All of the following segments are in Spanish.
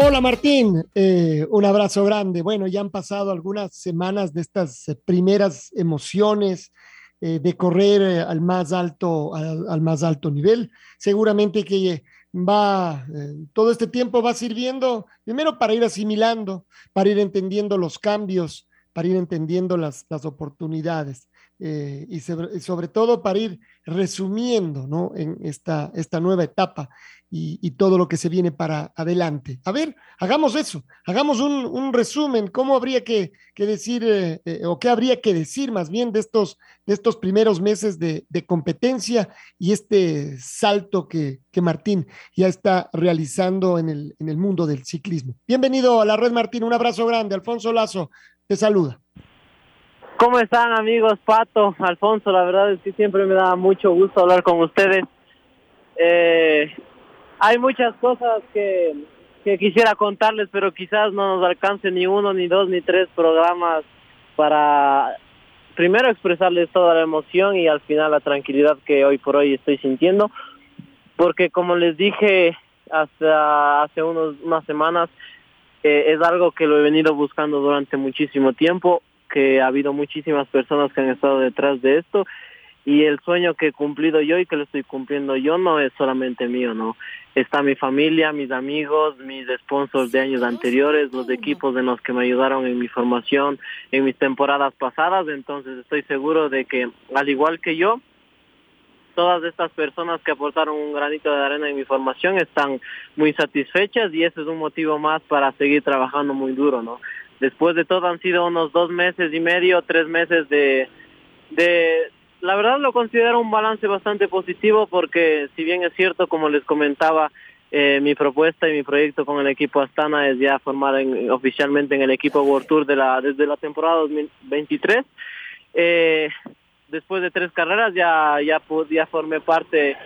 Hola Martín, eh, un abrazo grande. Bueno, ya han pasado algunas semanas de estas eh, primeras emociones eh, de correr al más alto, al, más alto nivel. Seguramente que va, todo este tiempo va sirviendo primero para ir asimilando, para ir entendiendo los cambios, para ir entendiendo las, las oportunidades. Y, sobre, todo para ir resumiendo ¿no? en esta, esta nueva etapa y, todo lo que se viene para adelante. A ver, hagamos eso, hagamos un, resumen, cómo habría que, decir, eh, eh, o qué habría que decir más bien de estos, de estos primeros meses de, competencia y este salto que, Martín ya está realizando en el, en el mundo del ciclismo. Bienvenido a la red Martín, un abrazo grande, Alfonso Lazo, te saluda. ¿Cómo están amigos? Pato, Alfonso, la verdad es que siempre me da mucho gusto hablar con ustedes. Eh, hay muchas cosas que, quisiera contarles, pero quizás no nos alcance ni uno, ni dos, ni tres programas para primero expresarles toda la emoción y al final la tranquilidad que hoy por hoy estoy sintiendo, porque como les dije hasta hace unos, unas semanas, eh, es algo que lo he venido buscando durante muchísimo tiempo, que ha habido muchísimas personas que han estado detrás de esto y el sueño que he cumplido yo y que lo estoy cumpliendo yo no es solamente mío, ¿no? Está mi familia, mis amigos, mis sponsors de años anteriores, los equipos de los que me ayudaron en mi formación, en mis temporadas pasadas, entonces estoy seguro de que al igual que yo, todas estas personas que aportaron un granito de arena en mi formación están muy satisfechas y ese es un motivo más para seguir trabajando muy duro, ¿no? Después de todo han sido unos dos meses y medio, tres meses de, de, la verdad lo considero un balance bastante positivo porque si bien es cierto, como les comentaba, eh, mi propuesta y mi proyecto con el equipo Astana es ya formar oficialmente en el equipo World Tour de la, desde la temporada 2023. Eh, después de tres carreras ya, ya, ya formé parte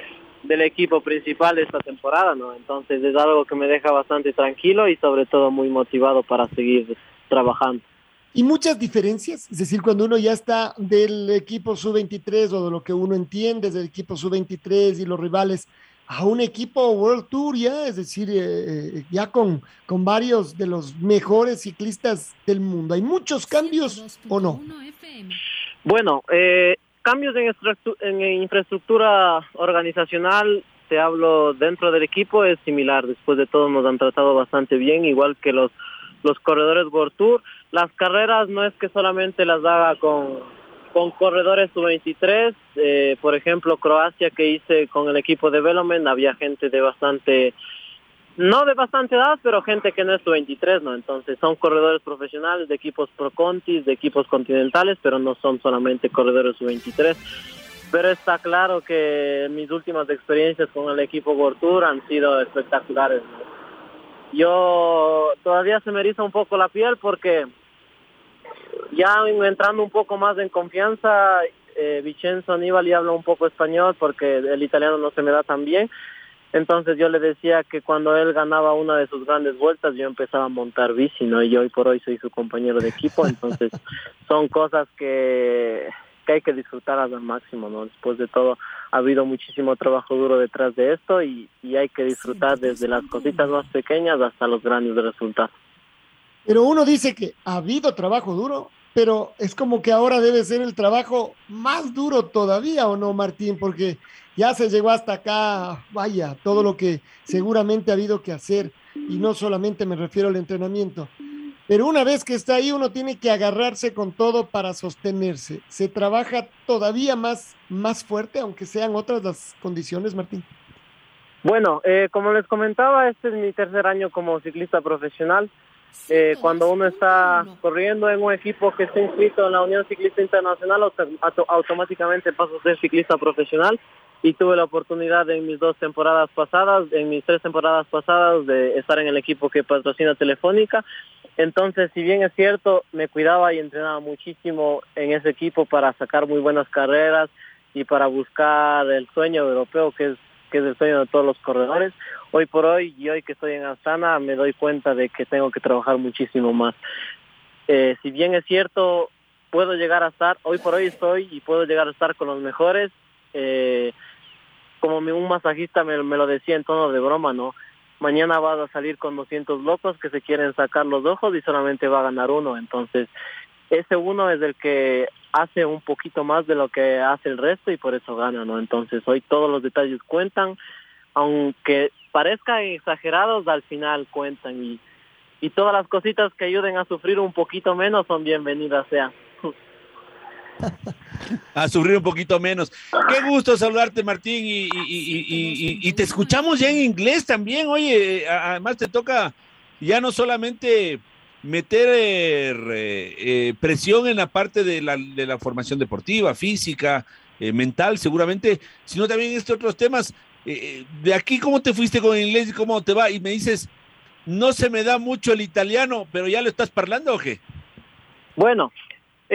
del equipo principal esta temporada, ¿no? Entonces es algo que me deja bastante tranquilo y sobre todo muy motivado para seguir trabajando y muchas diferencias, es decir, cuando uno ya está del equipo sub-23 o de lo que uno entiende del equipo sub-23 y los rivales a un equipo World Tour ya, es decir, eh, eh, ya con, con varios de los mejores ciclistas del mundo. ¿Hay muchos cambios o no? Bueno, eh, cambios en, en infraestructura organizacional, te hablo dentro del equipo, es similar. Después de todo nos han tratado bastante bien, igual que los, los corredores World Tour las carreras no es que solamente las haga con, con corredores sub-23, eh, por ejemplo Croacia que hice con el equipo de Velomen, había gente de bastante, no de bastante edad, pero gente que no es sub-23, ¿no? Entonces son corredores profesionales de equipos pro contis, de equipos continentales, pero no son solamente corredores sub-23. Pero está claro que mis últimas experiencias con el equipo World han sido espectaculares. Yo todavía se me eriza un poco la piel porque ya entrando un poco más en confianza, eh, Vicenzo Aníbal y habla un poco español porque el italiano no se me da tan bien. Entonces yo le decía que cuando él ganaba una de sus grandes vueltas, yo empezaba a montar bici, ¿no? Y hoy por hoy soy su compañero de equipo, entonces son cosas que, que hay que disfrutar al máximo, ¿no? Después de todo, ha habido muchísimo trabajo duro detrás de esto y, y hay que disfrutar desde las cositas más pequeñas hasta los grandes resultados. Pero uno dice que ha habido trabajo duro, pero es como que ahora debe ser el trabajo más duro todavía, ¿o no, Martín? Porque ya se llegó hasta acá, vaya, todo lo que seguramente ha habido que hacer, y no solamente me refiero al entrenamiento, pero una vez que está ahí uno tiene que agarrarse con todo para sostenerse. Se trabaja todavía más, más fuerte, aunque sean otras las condiciones, Martín. Bueno, eh, como les comentaba, este es mi tercer año como ciclista profesional. Eh, cuando uno está corriendo en un equipo que está inscrito en la Unión Ciclista Internacional, auto automáticamente paso a ser ciclista profesional y tuve la oportunidad en mis dos temporadas pasadas, en mis tres temporadas pasadas, de estar en el equipo que patrocina Telefónica. Entonces, si bien es cierto, me cuidaba y entrenaba muchísimo en ese equipo para sacar muy buenas carreras y para buscar el sueño europeo que es que es el sueño de todos los corredores. Hoy por hoy y hoy que estoy en Astana me doy cuenta de que tengo que trabajar muchísimo más. Eh, si bien es cierto, puedo llegar a estar, hoy por hoy estoy y puedo llegar a estar con los mejores. Eh, como un masajista me, lo decía en tono de broma, ¿no? Mañana vas a salir con 200 locos que se quieren sacar los ojos y solamente va a ganar uno. Entonces, ese uno es el que hace un poquito más de lo que hace el resto y por eso gana, ¿no? Entonces hoy todos los detalles cuentan, aunque parezcan exagerados, al final cuentan y, y todas las cositas que ayuden a sufrir un poquito menos son bienvenidas sean. a sufrir un poquito menos. Qué gusto saludarte, Martín, y, y, te escuchamos ya en inglés también. Oye, además te toca ya no solamente meter eh, eh, presión en la parte de la, formación deportiva, física, eh, mental, seguramente, sino también estos otros temas. de aquí, ¿cómo te fuiste con el inglés y cómo te va? Y me dices, no se me da mucho el italiano, pero ya lo estás parlando o qué? Bueno,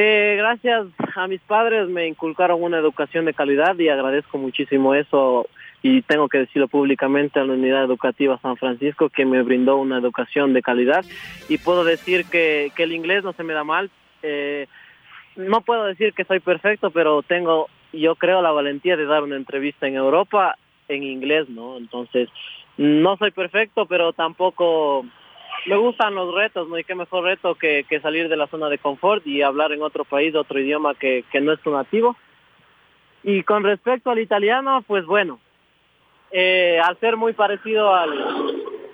gracias a mis padres me inculcaron una educación de calidad y agradezco muchísimo eso y tengo que decirlo públicamente a la Unidad Educativa San Francisco que me brindó una educación de calidad y puedo decir que, que el inglés no se me da mal. Eh, no puedo decir que soy perfecto, pero tengo, yo creo, la valentía de dar una entrevista en Europa en inglés, ¿no? Entonces, no soy perfecto, pero tampoco me gustan los retos, ¿no? Y qué mejor reto que, salir de la zona de confort y hablar en otro país, otro idioma que, que no es tu nativo. Y con respecto al italiano, pues bueno, eh, al ser muy parecido al,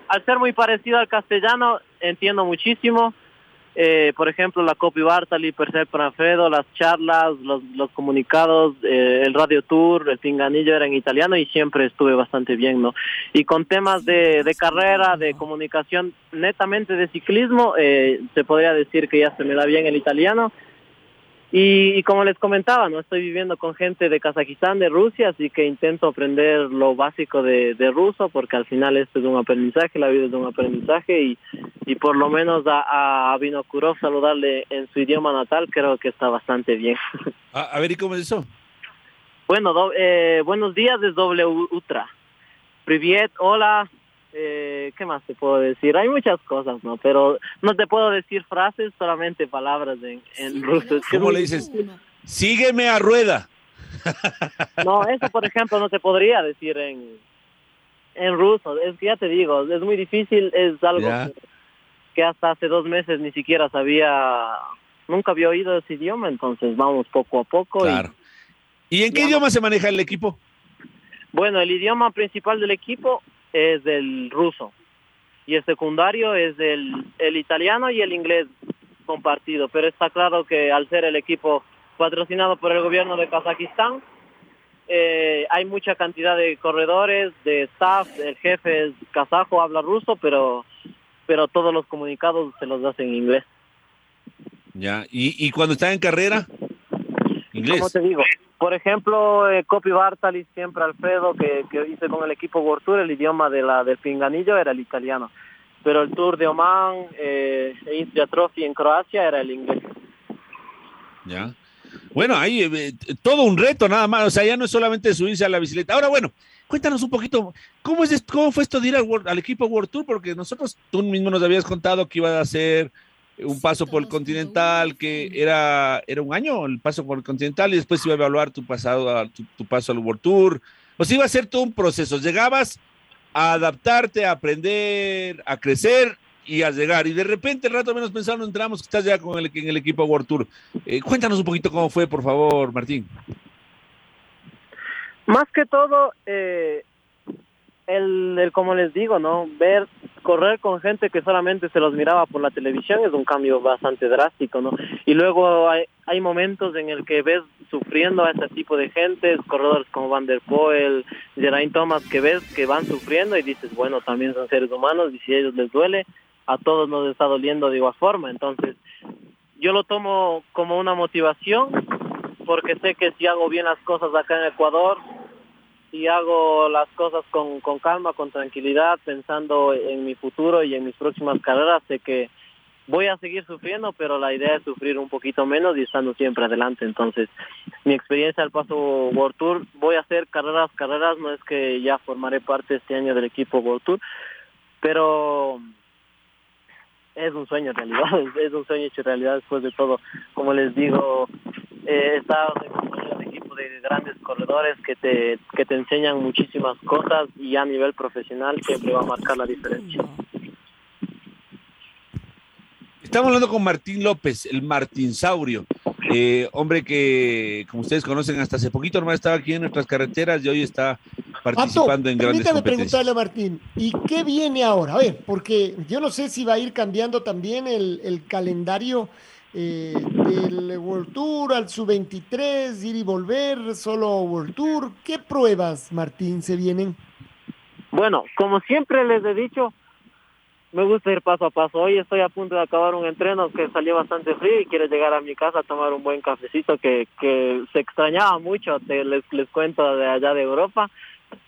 al ser muy parecido al castellano, entiendo muchísimo. Eh, por ejemplo, la Copy Bartali, Percep Franfredo, las charlas, los, los comunicados, eh, el radio tour, el pinganillo era en italiano y siempre estuve bastante bien, ¿no? Y con temas de, de carrera, de comunicación, netamente de ciclismo, eh, se podría decir que ya se me da bien el italiano y, como les comentaba, no estoy viviendo con gente de Kazajistán, de Rusia, así que intento aprender lo básico de, ruso, porque al final esto es un aprendizaje, la vida es un aprendizaje, y, y por lo menos a, a Vinokurov saludarle en su idioma natal, creo que está bastante bien. A, ver, ¿y cómo es eso? Bueno, eh, buenos días es doble ultra. Privet, hola, eh, ¿qué más te puedo decir? Hay muchas cosas, ¿no? Pero no te puedo decir frases, solamente palabras en, ruso. ¿Cómo le dices? Sígueme a rueda. No, eso por ejemplo no te podría decir en, en ruso. Es que ya te digo, es muy difícil, es algo que, hasta hace dos meses ni siquiera sabía, nunca había oído ese idioma, entonces vamos poco a poco. Claro. ¿Y, en qué idioma se maneja el equipo? Bueno, el idioma principal del equipo es del ruso y el secundario es del el italiano y el inglés compartido. Pero está claro que al ser el equipo patrocinado por el gobierno de Kazajistán, eh, hay mucha cantidad de corredores, de staff, el jefe es kazajo, habla ruso, pero, pero todos los comunicados se los hacen en inglés. Ya, ¿y, y cuando está en carrera? Inglés. ¿Cómo te digo? Por ejemplo, eh, Copy Bartali, siempre Alfredo, que, hice con el equipo World Tour, el idioma de la del pinganillo era el italiano. Pero el Tour de Oman, eh, e Trophy en Croacia era el inglés. Ya. Bueno, ahí eh, todo un reto nada más, o sea, ya no es solamente subirse a la bicicleta. Ahora, bueno, cuéntanos un poquito, ¿cómo, es, cómo fue esto de ir al, al equipo World Tour? Porque nosotros, tú mismo nos habías contado que iba a hacer un paso por el Continental, que era, era un año el paso por el Continental y después iba a evaluar tu, pasado, tu, paso al World Tour. Sea, iba a ser todo un proceso. Llegabas a adaptarte, a aprender, a crecer y a llegar. Y de repente, el rato menos pensando, entramos que estás ya con el, en el equipo World Tour. Eh, cuéntanos un poquito cómo fue, por favor, Martín. Más que todo, eh, el, como les digo, ¿no? Ver, correr con gente que solamente se los miraba por la televisión es un cambio bastante drástico, ¿no? Y luego hay, momentos en el que ves sufriendo a ese tipo de gente, corredores como Van der Poel, Geraint Thomas, que ves que van sufriendo y dices, bueno, también son seres humanos y si a ellos les duele, a todos nos está doliendo de igual forma. Entonces, yo lo tomo como una motivación porque sé que si hago bien las cosas acá en Ecuador, y hago las cosas con, con calma, con tranquilidad, pensando en mi futuro y en mis próximas carreras, sé que voy a seguir sufriendo, pero la idea es sufrir un poquito menos y estando siempre adelante. Entonces, mi experiencia al paso World Tour, voy a hacer carreras, carreras, no es que ya formaré parte este año del equipo World Tour, pero es un sueño realidad, es un sueño hecho realidad después de todo. Como les digo, he estado en de grandes corredores que te, que te enseñan muchísimas cosas y a nivel profesional siempre va a marcar la diferencia. Estamos hablando con Martín López, el Martín Saurio, eh, hombre que, como ustedes conocen, hasta hace poquito nomás estaba aquí en nuestras carreteras y hoy está participando en grandes permítame competencias. preguntarle a Martín, ¿y qué viene ahora? A ver, porque yo no sé si va a ir cambiando también el, el calendario eh, del World Tour al Sub-23, ir y volver, solo World Tour. ¿Qué pruebas, Martín, se vienen? Bueno, como siempre les he dicho, me gusta ir paso a paso. Hoy estoy a punto de acabar un entreno que salió bastante frío y quiero llegar a mi casa a tomar un buen cafecito que, que se extrañaba mucho, te, les, les cuento de allá de Europa.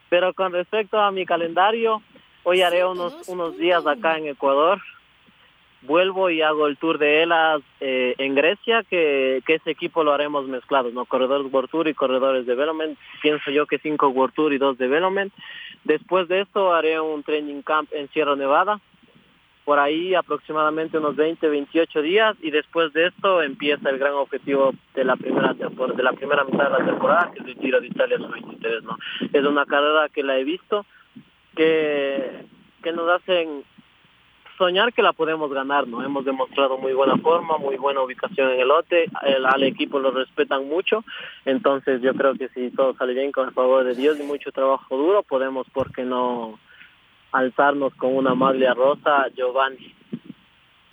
Pero con respecto a mi calendario, hoy haré unos, unos días acá en Ecuador. Vuelvo y hago el tour de ELAS eh, en Grecia, que, ese equipo lo haremos mezclados, ¿no? Corredores World Tour y corredores Development. Pienso yo que cinco World Tour y dos Development. Después de esto haré un training camp en Sierra Nevada, por ahí aproximadamente unos 20, 28 días y después de esto empieza el gran objetivo de la primera tempor de la primera mitad de la temporada, que es el Giro de Italia sub-23, ¿no? Es una carrera que la he visto que que nos hacen soñar que la podemos ganar, ¿no? Hemos demostrado muy buena forma, muy buena ubicación en el lote, el, al equipo lo respetan mucho, entonces yo creo que si todo sale bien con el favor de Dios y mucho trabajo duro, podemos, ¿por qué no alzarnos con una maglia rosa, Giovanni?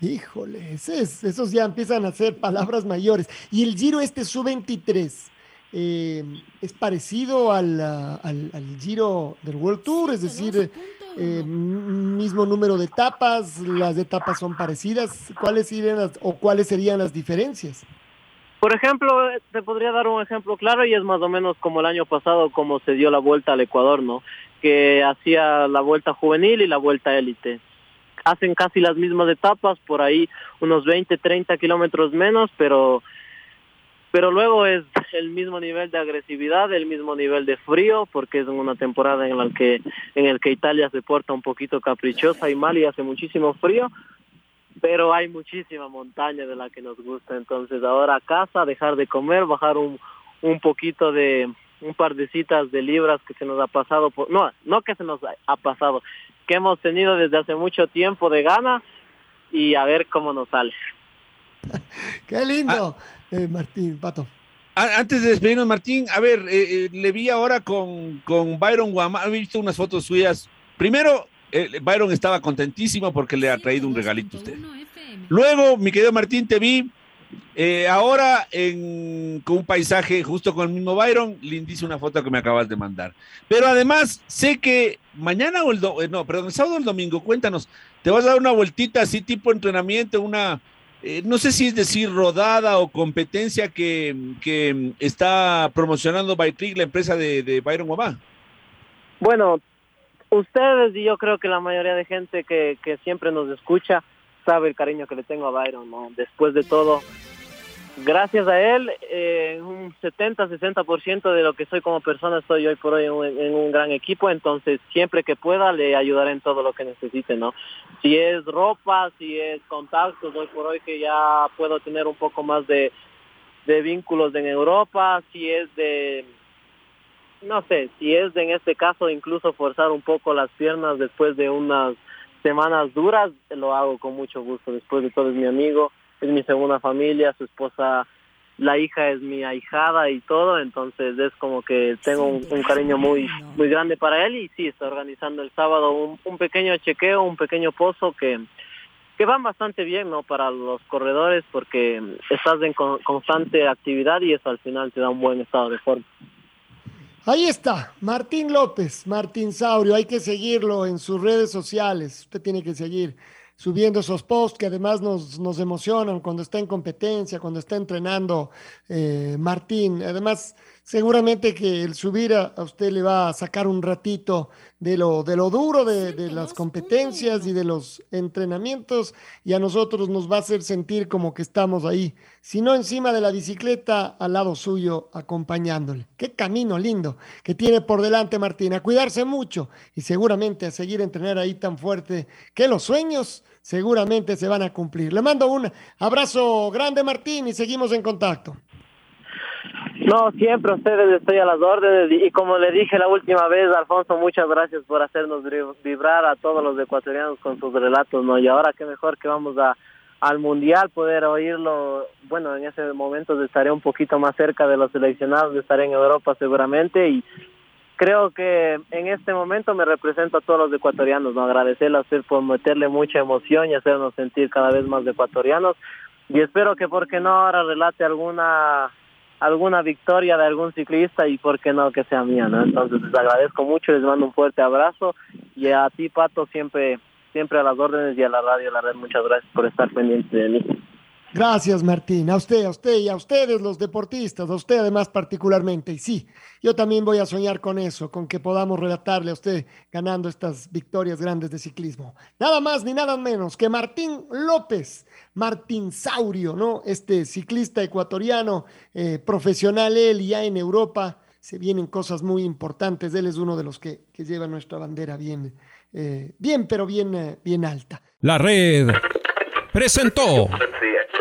Híjole, ese es- esos ya empiezan a ser palabras mayores. Y el Giro este sub-23 eh, es parecido al, al, al Giro del World Tour, es decir, eh, mismo número de etapas, las etapas son parecidas. ¿Cuáles serían las, o cuáles serían las diferencias? Por ejemplo, te podría dar un ejemplo claro y es más o menos como el año pasado, como se dio la vuelta al Ecuador, ¿no? Que hacía la vuelta juvenil y la vuelta élite. Hacen casi las mismas etapas, por ahí unos 20, 30 kilómetros menos, pero pero luego es el mismo nivel de agresividad, el mismo nivel de frío, porque es una temporada en la que en el que Italia se porta un poquito caprichosa y mal y hace muchísimo frío, pero hay muchísima montaña de la que nos gusta. Entonces ahora a casa, dejar de comer, bajar un, un poquito de un par de citas de libras que se nos ha pasado, por, no, no que se nos ha- pasado, que hemos tenido desde hace mucho tiempo de gana y a ver cómo nos sale. Qué lindo, eh, Martín, Pato. Antes de despedirnos, Martín, a ver, eh, eh, le vi ahora con, con Byron Guamá, he visto unas fotos suyas. Primero, eh, Byron estaba contentísimo porque le ha traído un regalito a usted. Luego, mi querido Martín, te vi eh, ahora en, con un paisaje justo con el mismo Byron, lindísima una foto que me acabas de mandar. Pero además, sé que mañana o el, do- eh, no, perdón, el sábado o el domingo, cuéntanos, te vas a dar una vueltita así tipo entrenamiento, una, eh, no sé si es decir rodada o competencia que, que está promocionando Bytrick, la empresa de, de Byron Guamá. Bueno, ustedes y yo creo que la mayoría de gente que, que siempre nos escucha sabe el cariño que le tengo a Byron, ¿no? Después de todo, gracias a él, eh, un 70-60% de lo que soy como persona estoy hoy por hoy en un, gran equipo, entonces siempre que pueda le ayudaré en todo lo que necesite, ¿no? Si es ropa, si es contactos, hoy por hoy que ya puedo tener un poco más de, de vínculos en Europa, si es de no sé, si es de, en este caso incluso forzar un poco las piernas después de unas semanas duras, lo hago con mucho gusto. Después de todo es mi amigo, es mi segunda familia, su esposa, la hija es mi ahijada y todo, entonces es como que tengo un, un cariño muy muy grande para él y sí, está organizando el sábado un, un pequeño chequeo, un pequeño pozo que, que van bastante bien, ¿no? Para los corredores porque estás en constante actividad y eso al final te da un buen estado de forma. Ahí está, Martín López, Martín Saurio, hay que seguirlo en sus redes sociales, usted tiene que seguir subiendo esos posts que además nos, nos emocionan cuando está en competencia, cuando está entrenando eh, Martín. Además, seguramente que el subir a, usted le va a sacar un ratito de lo, de lo duro de, de, las competencias y de los entrenamientos y a nosotros nos va a hacer sentir como que estamos ahí, si no encima de la bicicleta, al lado suyo, acompañándole. Qué camino lindo que tiene por delante Martín, a cuidarse mucho y seguramente a seguir entrenar ahí tan fuerte que los sueños seguramente se van a cumplir. Le mando un abrazo grande Martín y seguimos en contacto. No, siempre ustedes estoy a las órdenes y como le dije la última vez, Alfonso, muchas gracias por hacernos vibrar a todos los ecuatorianos con sus relatos, ¿no? Y ahora qué mejor que vamos a al mundial poder oírlo, bueno, en ese momento estaré un poquito más cerca de los seleccionados, estaré en Europa seguramente y creo que en este momento me represento a todos los ecuatorianos, ¿no? Agradecerle a usted por meterle mucha emoción y hacernos sentir cada vez más ecuatorianos y espero que, ¿por qué no, ahora relate alguna alguna victoria de algún ciclista y por qué no que sea mía, ¿no? Entonces les agradezco mucho, les mando un fuerte abrazo y a ti Pato siempre siempre a las órdenes y a la radio, la red, muchas gracias por estar pendiente de mí. Gracias, Martín. A usted, a usted y a ustedes, los deportistas, a usted además particularmente. Y sí, yo también voy a soñar con eso, con que podamos relatarle a usted ganando estas victorias grandes de ciclismo. Nada más ni nada menos que Martín López, Martín Saurio, ¿no? Este ciclista ecuatoriano, eh, profesional él ya en Europa. Se vienen cosas muy importantes. Él es uno de los que, que lleva nuestra bandera bien, eh, bien, pero bien, eh, bien alta. La red presentó